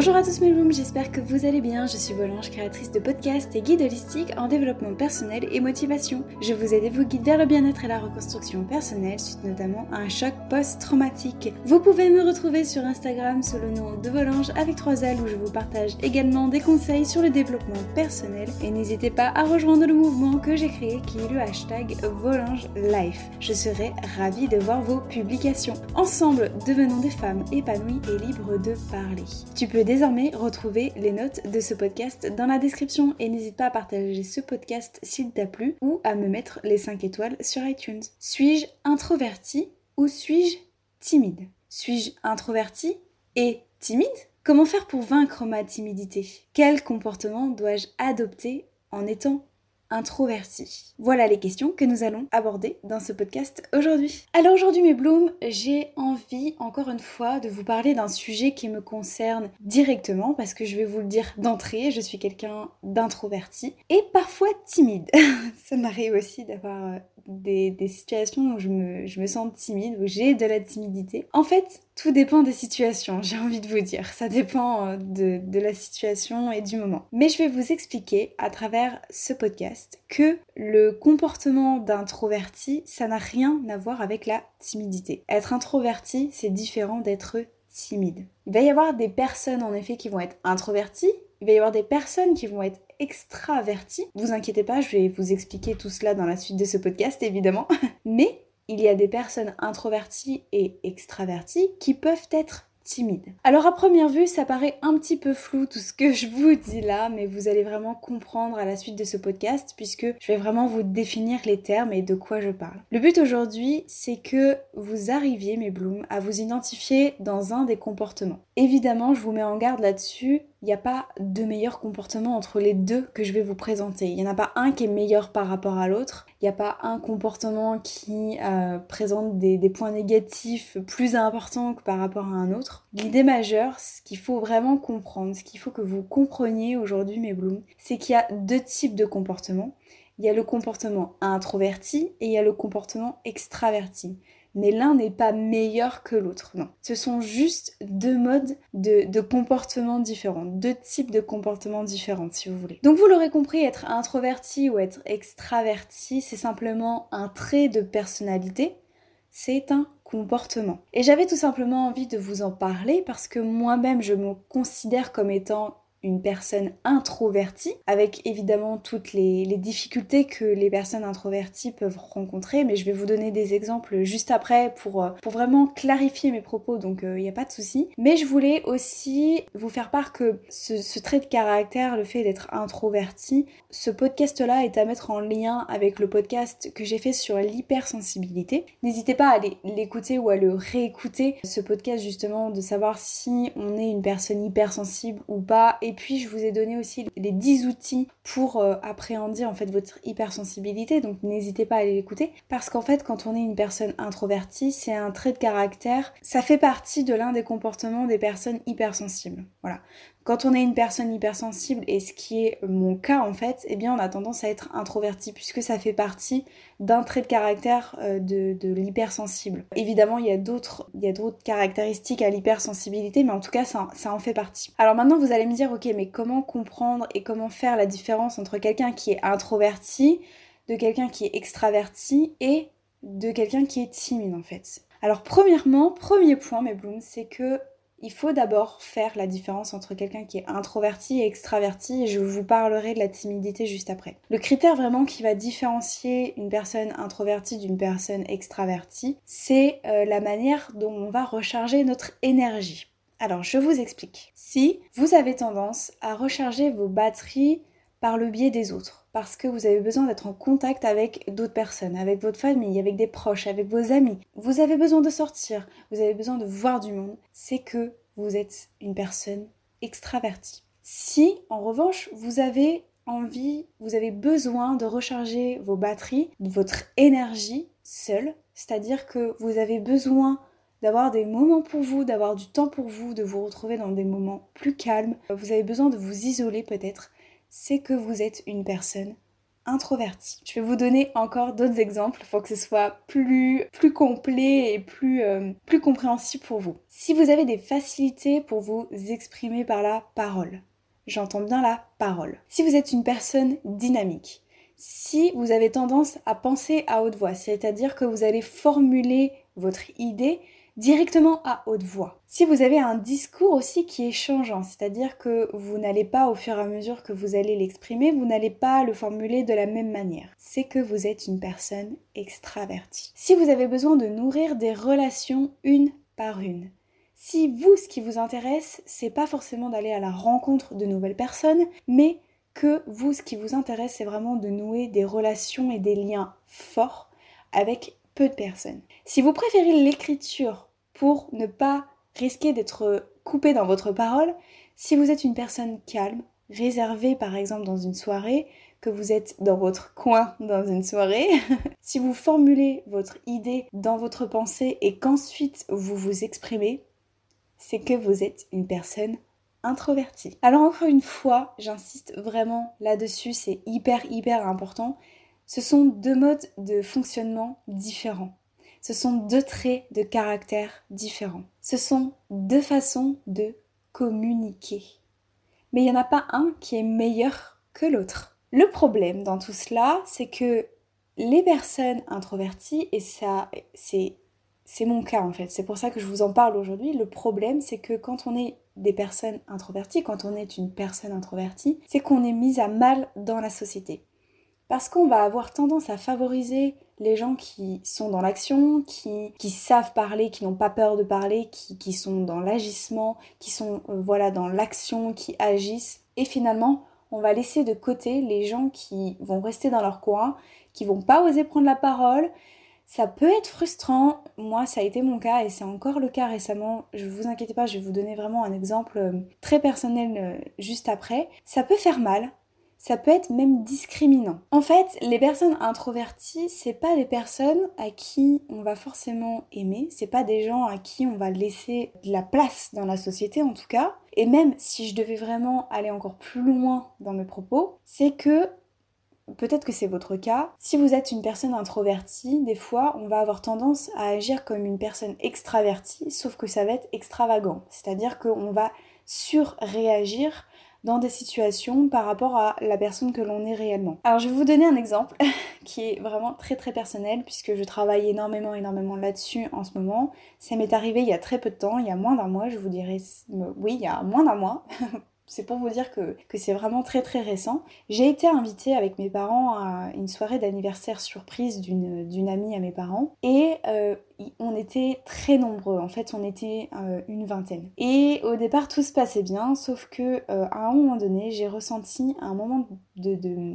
Bonjour à tous mes blooms, j'espère que vous allez bien. Je suis Volange, créatrice de podcasts et guide holistique en développement personnel et motivation. Je vous aide et vous guide vers le bien-être et la reconstruction personnelle suite notamment à un choc post-traumatique. Vous pouvez me retrouver sur Instagram sous le nom de Volange avec 3 L où je vous partage également des conseils sur le développement personnel et n'hésitez pas à rejoindre le mouvement que j'ai créé qui est le hashtag Volange Life. Je serai ravie de voir vos publications. Ensemble, devenons des femmes épanouies et libres de parler. Tu peux désormais retrouver les notes de ce podcast dans la description. Et n'hésite pas à partager ce podcast s'il t'a plu ou à me mettre les 5 étoiles sur iTunes. Suis-je introverti ou suis-je timide? Suis-je introverti et timide? Comment faire pour vaincre ma timidité? Quel comportement dois-je adopter en étant introverti Voilà les questions que nous allons aborder dans ce podcast aujourd'hui. Alors aujourd'hui mes blooms, j'ai envie encore une fois de vous parler d'un sujet qui me concerne directement parce que je vais vous le dire d'entrée, je suis quelqu'un d'introverti et parfois timide. Ça m'arrive aussi d'avoir des, situations où je me, je me sens timide, où j'ai de la timidité. En fait, tout dépend des situations, j'ai envie de vous dire. Ça dépend euh, de, de la situation et du moment. Mais je vais vous expliquer à travers ce podcast que le comportement d'introverti, ça n'a rien à voir avec la timidité. Être introverti, c'est différent d'être timide. Il va y avoir des personnes en effet qui vont être introverties, il va y avoir des personnes qui vont être extraverties. Vous inquiétez pas, je vais vous expliquer tout cela dans la suite de ce podcast évidemment. Mais il y a des personnes introverties et extraverties qui peuvent être timides. Alors à première vue, ça paraît un petit peu flou tout ce que je vous dis là, mais vous allez vraiment comprendre à la suite de ce podcast puisque je vais vraiment vous définir les termes et de quoi je parle. Le but aujourd'hui, c'est que vous arriviez, mes blooms, à vous identifier dans un des comportements. Évidemment, je vous mets en garde là-dessus, il n'y a pas de meilleur comportement entre les deux que je vais vous présenter. Il n'y en a pas un qui est meilleur par rapport à l'autre. Il n'y a pas un comportement qui euh, présente des, des, points négatifs plus importants que par rapport à un autre. L'idée majeure, ce qu'il faut vraiment comprendre, ce qu'il faut que vous compreniez aujourd'hui, mes blooms, c'est qu'il y a deux types de comportements. Il y a le comportement introverti et il y a le comportement extraverti mais l'un n'est pas meilleur que l'autre. Non. Ce sont juste deux modes de, comportement différents, deux types de comportements différents, si vous voulez. Donc vous l'aurez compris, être introverti ou être extraverti, c'est simplement un trait de personnalité, c'est un comportement. Et j'avais tout simplement envie de vous en parler parce que moi-même je me considère comme étant une personne introvertie, avec évidemment toutes les, difficultés que les personnes introverties peuvent rencontrer, mais je vais vous donner des exemples juste après pour, euh, pour vraiment clarifier mes propos, donc il euh, n'y a pas de souci. Mais je voulais aussi vous faire part que ce, trait de caractère, le fait d'être introverti, ce podcast-là est à mettre en lien avec le podcast que j'ai fait sur l'hypersensibilité. N'hésitez pas à l'écouter ou à le réécouter, ce podcast justement, de savoir si on est une personne hypersensible ou pas, puis je vous ai donné aussi les 10 outils pour euh, appréhender en fait votre hypersensibilité, donc n'hésitez pas à aller l'écouter. Parce qu'en fait quand on est une personne introvertie, c'est un trait de caractère, ça fait partie de l'un des comportements des personnes hypersensibles. Voilà. Quand on est une personne hypersensible, et ce qui est mon cas en fait, eh bien on a tendance à être introverti puisque ça fait partie d'un trait de caractère euh, de, l'hypersensible. Évidemment, il y a d'autres caractéristiques à l'hypersensibilité, mais en tout cas ça, ça en fait partie. Alors maintenant vous allez me dire, ok, mais comment comprendre et comment faire la différence entre quelqu'un qui est introverti, de quelqu'un qui est extraverti et de quelqu'un qui est timide en fait? Alors premièrement, premier point mes blooms, c'est que il faut d'abord faire la différence entre quelqu'un qui est introverti et extraverti et je vous parlerai de la timidité juste après. Le critère vraiment qui va différencier une personne introvertie d'une personne extravertie, c'est euh, la manière dont on va recharger notre énergie. Alors je vous explique. Si vous avez tendance à recharger vos batteries par le biais des autres, parce que vous avez besoin d'être en contact avec d'autres personnes, avec votre famille, avec des proches, avec vos amis. Vous avez besoin de sortir, vous avez besoin de voir du monde. C'est que vous êtes une personne extravertie. Si, en revanche, vous avez envie, vous avez besoin de recharger vos batteries, votre énergie seule, c'est-à-dire que vous avez besoin d'avoir des moments pour vous, d'avoir du temps pour vous, de vous retrouver dans des moments plus calmes, vous avez besoin de vous isoler peut-être, c'est que vous êtes une personne introverti. Je vais vous donner encore d'autres exemples pour que ce soit plus, plus complet et plus, euh, plus compréhensible pour vous. Si vous avez des facilités pour vous exprimer par la parole, j'entends bien la parole. Si vous êtes une personne dynamique, si vous avez tendance à penser à haute voix, c'est-à-dire que vous allez formuler votre idée directement à haute voix. Si vous avez un discours aussi qui est changeant, c'est-à-dire que vous n'allez pas au fur et à mesure que vous allez l'exprimer, vous n'allez pas le formuler de la même manière, c'est que vous êtes une personne extravertie. Si vous avez besoin de nourrir des relations une par une, si vous, ce qui vous intéresse, c'est pas forcément d'aller à la rencontre de nouvelles personnes, mais que vous, ce qui vous intéresse, c'est vraiment de nouer des relations et des liens forts avec de personnes. Si vous préférez l'écriture pour ne pas risquer d'être coupé dans votre parole, si vous êtes une personne calme, réservée par exemple dans une soirée, que vous êtes dans votre coin dans une soirée, si vous formulez votre idée dans votre pensée et qu'ensuite vous vous exprimez, c'est que vous êtes une personne introvertie. Alors encore une fois, j'insiste vraiment là-dessus, c'est hyper hyper important. Ce sont deux modes de fonctionnement différents. Ce sont deux traits de caractère différents. Ce sont deux façons de communiquer. Mais il n'y en a pas un qui est meilleur que l'autre. Le problème dans tout cela, c'est que les personnes introverties, et ça, c'est, c'est mon cas en fait, c'est pour ça que je vous en parle aujourd'hui, le problème c'est que quand on est des personnes introverties, quand on est une personne introvertie, c'est qu'on est mis à mal dans la société. Parce qu'on va avoir tendance à favoriser les gens qui sont dans l'action, qui, savent parler, qui n'ont pas peur de parler, qui, qui sont dans l'agissement, qui sont euh, voilà dans l'action, qui agissent. Et finalement, on va laisser de côté les gens qui vont rester dans leur coin, qui vont pas oser prendre la parole. Ça peut être frustrant, moi ça a été mon cas et c'est encore le cas récemment. Je vous inquiétez pas, je vais vous donner vraiment un exemple euh, très personnel euh, juste après. Ça peut faire mal, ça peut être même discriminant. En fait, les personnes introverties, c'est pas des personnes à qui on va forcément aimer, c'est pas des gens à qui on va laisser de la place dans la société en tout cas. Et même si je devais vraiment aller encore plus loin dans mes propos, c'est que peut-être que c'est votre cas. Si vous êtes une personne introvertie, des fois, on va avoir tendance à agir comme une personne extravertie, sauf que ça va être extravagant. C'est-à-dire qu'on va surréagir dans des situations par rapport à la personne que l'on est réellement. Alors je vais vous donner un exemple qui est vraiment très très personnel puisque je travaille énormément énormément là-dessus en ce moment. Ça m'est arrivé il y a très peu de temps, il y a moins d'un mois, je vous dirais oui, il y a moins d'un mois c'est pour vous dire que, c'est vraiment très très récent. J'ai été invitée avec mes parents à une soirée d'anniversaire surprise d'une amie à mes parents et euh, on était très nombreux, en fait on était euh, une vingtaine. Et au départ tout se passait bien, sauf que euh, à un moment donné j'ai ressenti un moment de de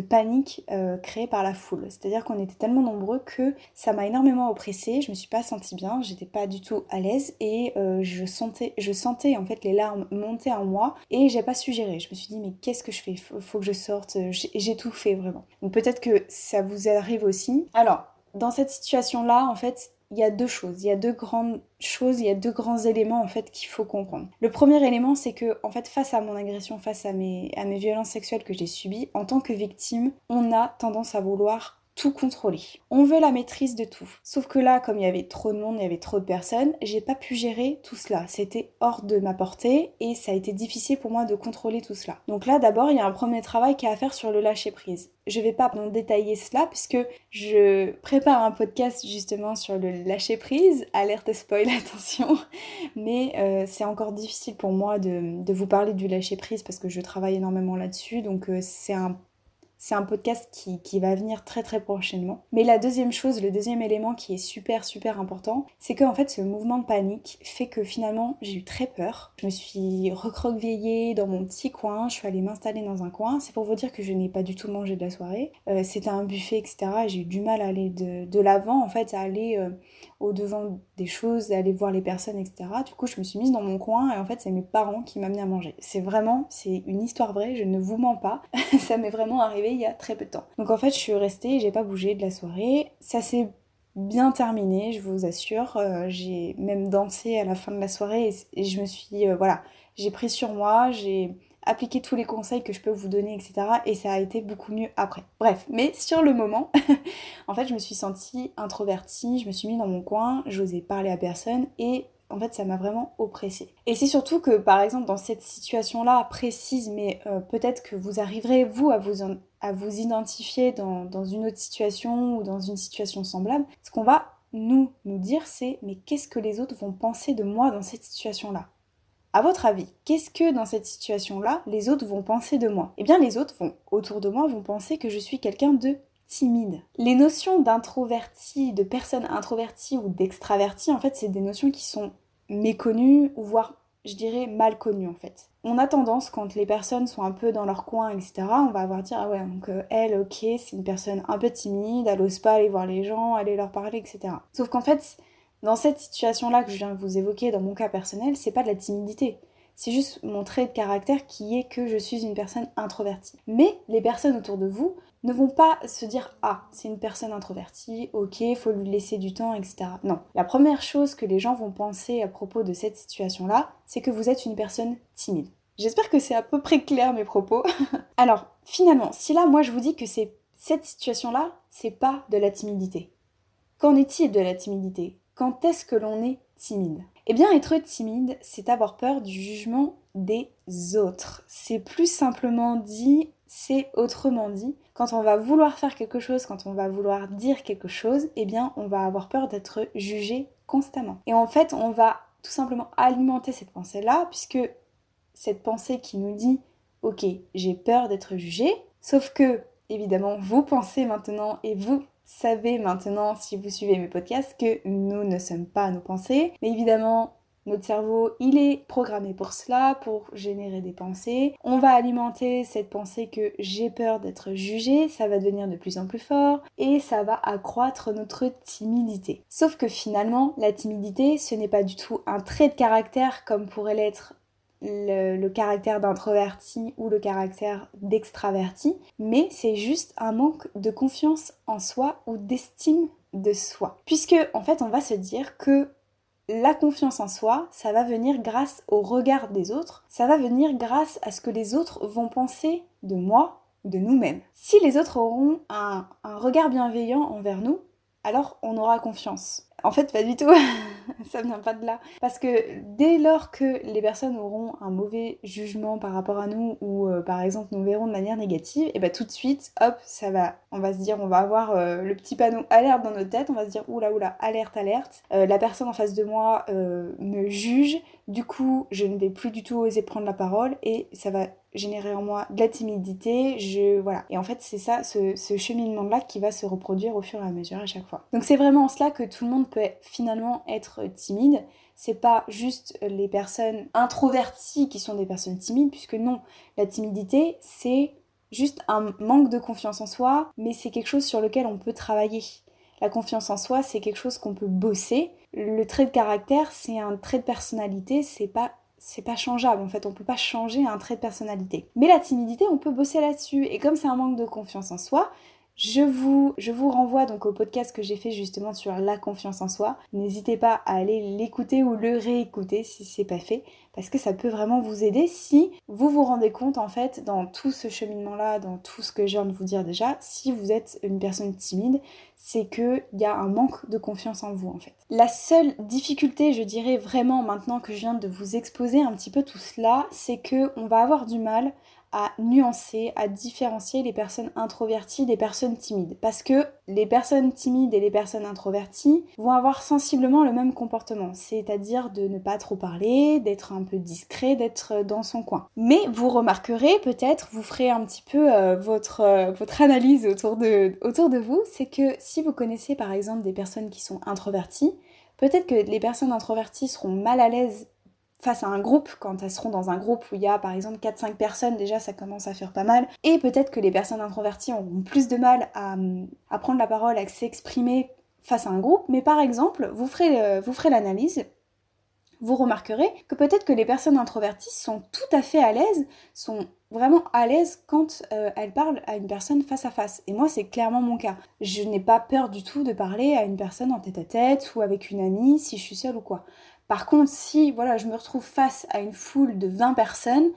panique euh, créée par la foule. C'est-à-dire qu'on était tellement nombreux que ça m'a énormément oppressée, je me suis pas sentie bien, j'étais pas du tout à l'aise et euh, je, sentais, je sentais en fait les larmes monter en moi et j'ai pas su gérer. Je me suis dit mais qu'est-ce que je fais? Faut, faut que je sorte, j'ai tout fait vraiment. Donc peut-être que ça vous arrive aussi. Alors, dans cette situation-là, en fait, il y a deux choses, il y a deux grandes choses, il y a deux grands éléments en fait qu'il faut comprendre. Le premier élément, c'est que en fait face à mon agression, face à mes, violences sexuelles que j'ai subies, en tant que victime, on a tendance à vouloir tout contrôler. On veut la maîtrise de tout. Sauf que là, comme il y avait trop de monde, il y avait trop de personnes, j'ai pas pu gérer tout cela. C'était hors de ma portée et ça a été difficile pour moi de contrôler tout cela. Donc là, d'abord, il y a un premier travail qui a à faire sur le lâcher prise. Je vais pas détailler cela puisque je prépare un podcast justement sur le lâcher prise. Alerte spoil, attention. Mais euh, c'est encore difficile pour moi de, vous parler du lâcher prise parce que je travaille énormément là-dessus. Donc euh, c'est un c'est un podcast qui, va venir très très prochainement. Mais la deuxième chose, le deuxième élément qui est super super important, c'est que en fait ce mouvement de panique fait que finalement j'ai eu très peur. Je me suis recroquevillée dans mon petit coin, je suis allée m'installer dans un coin. C'est pour vous dire que je n'ai pas du tout mangé de la soirée. Euh, c'était un buffet, etc. J'ai eu du mal à aller de, l'avant en fait, à aller euh, au devant des choses, à aller voir les personnes, etc. Du coup je me suis mise dans mon coin et en fait c'est mes parents qui m'amenaient à manger. C'est vraiment, c'est une histoire vraie, je ne vous mens pas. Ça m'est vraiment arrivé il y a très peu de temps. Donc en fait, je suis restée, j'ai pas bougé de la soirée. Ça s'est bien terminé, je vous assure. Euh, j'ai même dansé à la fin de la soirée et, je me suis, euh, voilà, j'ai pris sur moi, j'ai appliqué tous les conseils que je peux vous donner, etc. Et ça a été beaucoup mieux après. Bref, mais sur le moment, en fait, je me suis sentie introvertie, je me suis mis dans mon coin, j'osais parler à personne et en fait, ça m'a vraiment oppressée. Et c'est surtout que, par exemple, dans cette situation-là précise, mais euh, peut-être que vous arriverez, vous, à vous, identifier dans, dans une autre situation ou dans une situation semblable, ce qu'on va nous, nous dire, c'est mais qu'est-ce que les autres vont penser de moi dans cette situation-là? À votre avis, qu'est-ce que dans cette situation-là, les autres vont penser de moi? Eh bien, les autres vont, autour de moi, vont penser que je suis quelqu'un de timide. Les notions d'introverti, de personne introvertie ou d'extraverti, en fait, c'est des notions qui sont méconnues ou voire je dirais mal connues en fait. On a tendance quand les personnes sont un peu dans leur coin, etc., on va avoir dire ah ouais donc euh, elle ok c'est une personne un peu timide, elle ose pas aller voir les gens, aller leur parler, etc. Sauf qu'en fait dans cette situation-là que je viens de vous évoquer, dans mon cas personnel, c'est pas de la timidité. C'est juste mon trait de caractère qui est que je suis une personne introvertie. Mais les personnes autour de vous ne vont pas se dire Ah, c'est une personne introvertie, ok, faut lui laisser du temps, etc. Non. La première chose que les gens vont penser à propos de cette situation-là, c'est que vous êtes une personne timide. J'espère que c'est à peu près clair mes propos. Alors, finalement, si là, moi je vous dis que c'est cette situation-là, c'est pas de la timidité. Qu'en est-il de la timidité? Quand est-ce que l'on est timide? Eh bien, être timide, c'est avoir peur du jugement des autres. C'est plus simplement dit, c'est autrement dit. Quand on va vouloir faire quelque chose, quand on va vouloir dire quelque chose, eh bien, on va avoir peur d'être jugé constamment. Et en fait, on va tout simplement alimenter cette pensée-là, puisque cette pensée qui nous dit, ok, j'ai peur d'être jugé, sauf que, évidemment, vous pensez maintenant et vous savez maintenant, si vous suivez mes podcasts, que nous ne sommes pas nos pensées. Mais évidemment, notre cerveau, il est programmé pour cela, pour générer des pensées. On va alimenter cette pensée que j'ai peur d'être jugé, ça va devenir de plus en plus fort et ça va accroître notre timidité. Sauf que finalement, la timidité, ce n'est pas du tout un trait de caractère comme pourrait l'être le, caractère d'introverti ou le caractère d'extraverti, mais c'est juste un manque de confiance en soi ou d'estime de soi. Puisque en fait on va se dire que la confiance en soi, ça va venir grâce au regard des autres, ça va venir grâce à ce que les autres vont penser de moi de nous-mêmes. Si les autres auront un regard bienveillant envers nous, alors on aura confiance. En fait, pas du tout. ça vient pas de là. Parce que dès lors que les personnes auront un mauvais jugement par rapport à nous ou euh, par exemple nous verront de manière négative, et bah tout de suite, hop, ça va. On va se dire, on va avoir euh, le petit panneau alerte dans notre tête, on va se dire oula oula, alerte, alerte. Euh, la personne en face de moi me juge, du coup, je ne vais plus du tout oser prendre la parole et ça va générer en moi de la timidité, je voilà. Et en fait, c'est ça, ce, cheminement-là qui va se reproduire au fur et à mesure à chaque fois. Donc c'est vraiment en cela que tout le monde peut finalement être timide. C'est pas juste les personnes introverties qui sont des personnes timides, puisque non, la timidité, c'est juste un manque de confiance en soi, mais c'est quelque chose sur lequel on peut travailler. La confiance en soi, c'est quelque chose qu'on peut bosser. Le trait de caractère, c'est un trait de personnalité, c'est pas c'est pas changeable en fait, on peut pas changer un trait de personnalité. Mais la timidité, on peut bosser là-dessus et comme c'est un manque de confiance en soi, je vous, renvoie donc au podcast que j'ai fait justement sur la confiance en soi. N'hésitez pas à aller l'écouter ou le réécouter si c'est pas fait, parce que ça peut vraiment vous aider si vous vous rendez compte en fait dans tout ce cheminement-là, dans tout ce que je viens de vous dire déjà, si vous êtes une personne timide, c'est qu'il y a un manque de confiance en vous en fait. La seule difficulté, je dirais vraiment maintenant que je viens de vous exposer un petit peu tout cela, c'est que on va avoir du mal à nuancer, à différencier les personnes introverties des personnes timides. Parce que les personnes timides et les personnes introverties vont avoir sensiblement le même comportement, c'est-à-dire de ne pas trop parler, d'être un peu discret, d'être dans son coin. Mais vous remarquerez peut-être, vous ferez un petit peu euh, votre, euh, votre analyse autour de, autour de vous, c'est que si vous connaissez par exemple des personnes qui sont introverties, peut-être que les personnes introverties seront mal à l'aise face à un groupe, quand elles seront dans un groupe où il y a par exemple 4-5 personnes, déjà ça commence à faire pas mal. Et peut-être que les personnes introverties auront plus de mal à, prendre la parole, à s'exprimer face à un groupe. Mais par exemple, vous ferez, euh, vous ferez l'analyse, vous remarquerez que peut-être que les personnes introverties sont tout à fait à l'aise, sont vraiment à l'aise quand euh, elles parlent à une personne face à face. Et moi, c'est clairement mon cas. Je n'ai pas peur du tout de parler à une personne en tête à tête ou avec une amie si je suis seule ou quoi. Par contre, si voilà, je me retrouve face à une foule de 20 personnes,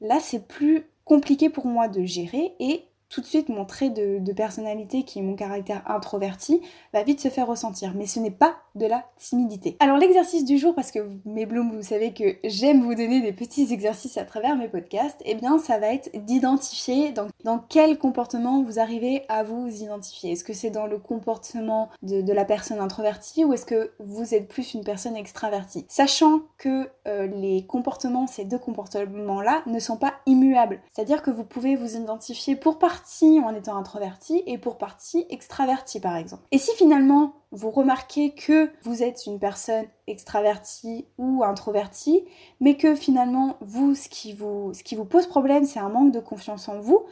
là c'est plus compliqué pour moi de gérer et tout de suite mon trait de, personnalité qui est mon caractère introverti va vite se faire ressentir. Mais ce n'est pas de la timidité. Alors l'exercice du jour, parce que mes blooms, vous savez que j'aime vous donner des petits exercices à travers mes podcasts, eh bien ça va être d'identifier dans, dans, quel comportement vous arrivez à vous identifier. Est-ce que c'est dans le comportement de, la personne introvertie ou est-ce que vous êtes plus une personne extravertie? Sachant que euh, les comportements, ces deux comportements-là, ne sont pas immuables. C'est-à-dire que vous pouvez vous identifier pour partie en étant introverti et pour partie extraverti par exemple. Et si finalement vous remarquez que vous êtes une personne extravertie ou introvertie, mais que finalement vous ce qui vous, ce qui vous pose problème c'est un manque de confiance en vous,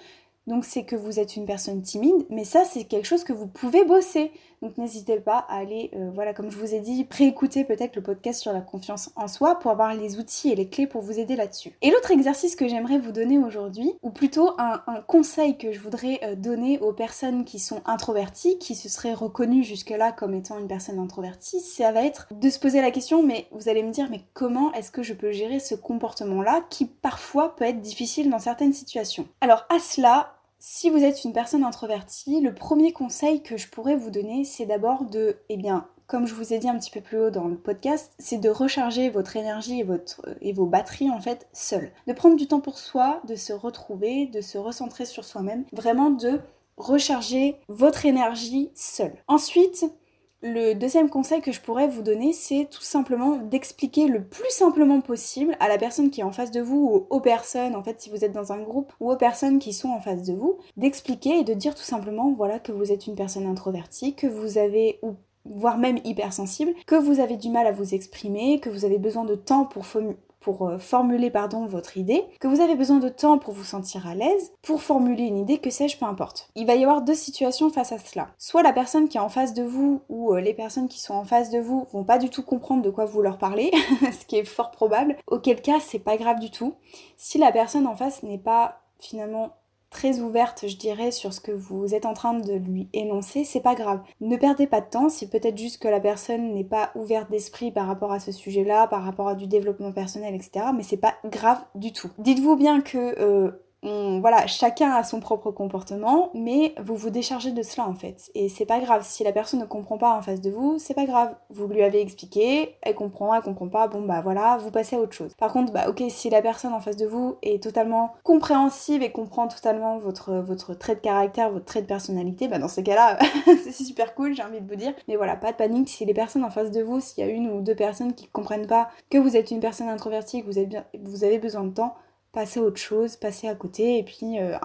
donc c'est que vous êtes une personne timide, mais ça c'est quelque chose que vous pouvez bosser. Donc n'hésitez pas à aller, euh, voilà, comme je vous ai dit, préécouter peut-être le podcast sur la confiance en soi pour avoir les outils et les clés pour vous aider là-dessus. Et l'autre exercice que j'aimerais vous donner aujourd'hui, ou plutôt un, conseil que je voudrais euh, donner aux personnes qui sont introverties, qui se seraient reconnues jusque-là comme étant une personne introvertie, ça va être de se poser la question, mais vous allez me dire, mais comment est-ce que je peux gérer ce comportement-là qui parfois peut être difficile dans certaines situations? Alors à cela, si vous êtes une personne introvertie, le premier conseil que je pourrais vous donner, c'est d'abord de, eh bien, comme je vous ai dit un petit peu plus haut dans le podcast, c'est de recharger votre énergie et, et vos batteries en fait seul. De prendre du temps pour soi, de se retrouver, de se recentrer sur soi-même, vraiment de recharger votre énergie seul. Ensuite, le deuxième conseil que je pourrais vous donner, c'est tout simplement d'expliquer le plus simplement possible à la personne qui est en face de vous ou aux personnes, en fait, si vous êtes dans un groupe ou aux personnes qui sont en face de vous, d'expliquer et de dire tout simplement, voilà, que vous êtes une personne introvertie, que vous avez ou voire même hypersensible, que vous avez du mal à vous exprimer, que vous avez besoin de temps pour pour euh, formuler pardon, votre idée, que vous avez besoin de temps pour vous sentir à l'aise, pour formuler une idée, que sais-je, peu importe. Il va y avoir deux situations face à cela. Soit la personne qui est en face de vous ou euh, les personnes qui sont en face de vous vont pas du tout comprendre de quoi vous leur parlez, ce qui est fort probable, auquel cas c'est pas grave du tout. Si la personne en face n'est pas finalement très ouverte, je dirais, sur ce que vous êtes en train de lui énoncer, c'est pas grave. Ne perdez pas de temps, c'est peut-être juste que la personne n'est pas ouverte d'esprit par rapport à ce sujet-là, par rapport à du développement personnel, etc. Mais c'est pas grave du tout. Dites-vous bien que euh, voilà, chacun a son propre comportement, mais vous vous déchargez de cela en fait. Et c'est pas grave, si la personne ne comprend pas en face de vous, c'est pas grave. Vous lui avez expliqué, elle comprend, elle comprend pas, bon bah voilà, vous passez à autre chose. Par contre, bah ok, si la personne en face de vous est totalement compréhensive et comprend totalement votre, trait de caractère, votre trait de personnalité, bah dans ces cas-là, c'est super cool, j'ai envie de vous dire. Mais voilà, pas de panique, si les personnes en face de vous, s'il y a une ou deux personnes qui comprennent pas que vous êtes une personne introvertie, que vous avez, bien, vous avez besoin de temps, passez à autre chose, passez à côté et puis euh,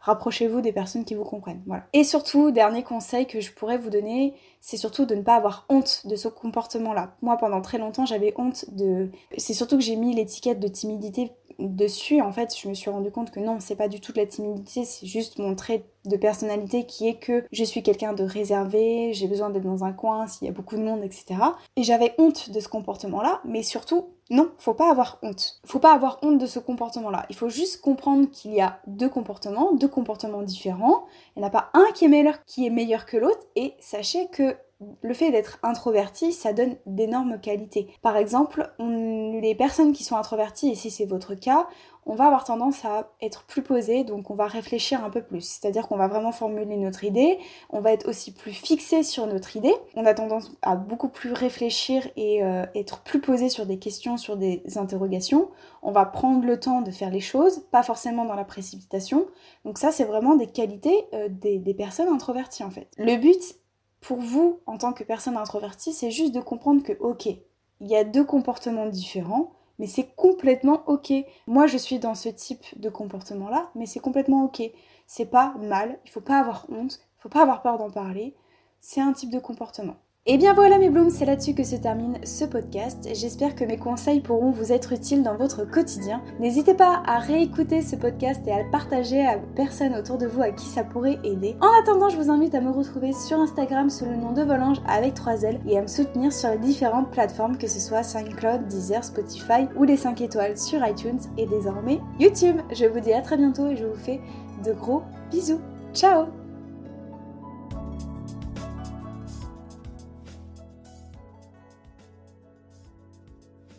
rapprochez-vous des personnes qui vous comprennent. Voilà. Et surtout, dernier conseil que je pourrais vous donner, c'est surtout de ne pas avoir honte de ce comportement-là. Moi, pendant très longtemps, j'avais honte de. C'est surtout que j'ai mis l'étiquette de timidité dessus. En fait, je me suis rendu compte que non, c'est pas du tout de la timidité, c'est juste mon trait de personnalité qui est que je suis quelqu'un de réservé, j'ai besoin d'être dans un coin s'il y a beaucoup de monde, etc. Et j'avais honte de ce comportement-là, mais surtout, non, faut pas avoir honte. Faut pas avoir honte de ce comportement-là. Il faut juste comprendre qu'il y a deux comportements, deux comportements différents. Il n'y en a pas un qui est meilleur, qui est meilleur que l'autre, et sachez que le fait d'être introverti, ça donne d'énormes qualités. Par exemple, les personnes qui sont introverties, et si c'est votre cas, on va avoir tendance à être plus posé, donc on va réfléchir un peu plus. C'est-à-dire qu'on va vraiment formuler notre idée, on va être aussi plus fixé sur notre idée, on a tendance à beaucoup plus réfléchir et euh, être plus posé sur des questions, sur des interrogations. On va prendre le temps de faire les choses, pas forcément dans la précipitation. Donc ça, c'est vraiment des qualités euh, des, des personnes introverties en fait. Le but pour vous, en tant que personne introvertie, c'est juste de comprendre que, ok, il y a deux comportements différents, mais c'est complètement ok. Moi, je suis dans ce type de comportement-là, mais c'est complètement ok. C'est pas mal, il faut pas avoir honte, il faut pas avoir peur d'en parler. C'est un type de comportement. Et bien voilà mes blooms, c'est là-dessus que se termine ce podcast. J'espère que mes conseils pourront vous être utiles dans votre quotidien. N'hésitez pas à réécouter ce podcast et à le partager à personnes autour de vous à qui ça pourrait aider. En attendant, je vous invite à me retrouver sur Instagram sous le nom de Volange avec 3 L et à me soutenir sur les différentes plateformes que ce soit SoundCloud, Deezer, Spotify ou les 5 étoiles sur iTunes et désormais YouTube. Je vous dis à très bientôt et je vous fais de gros bisous. Ciao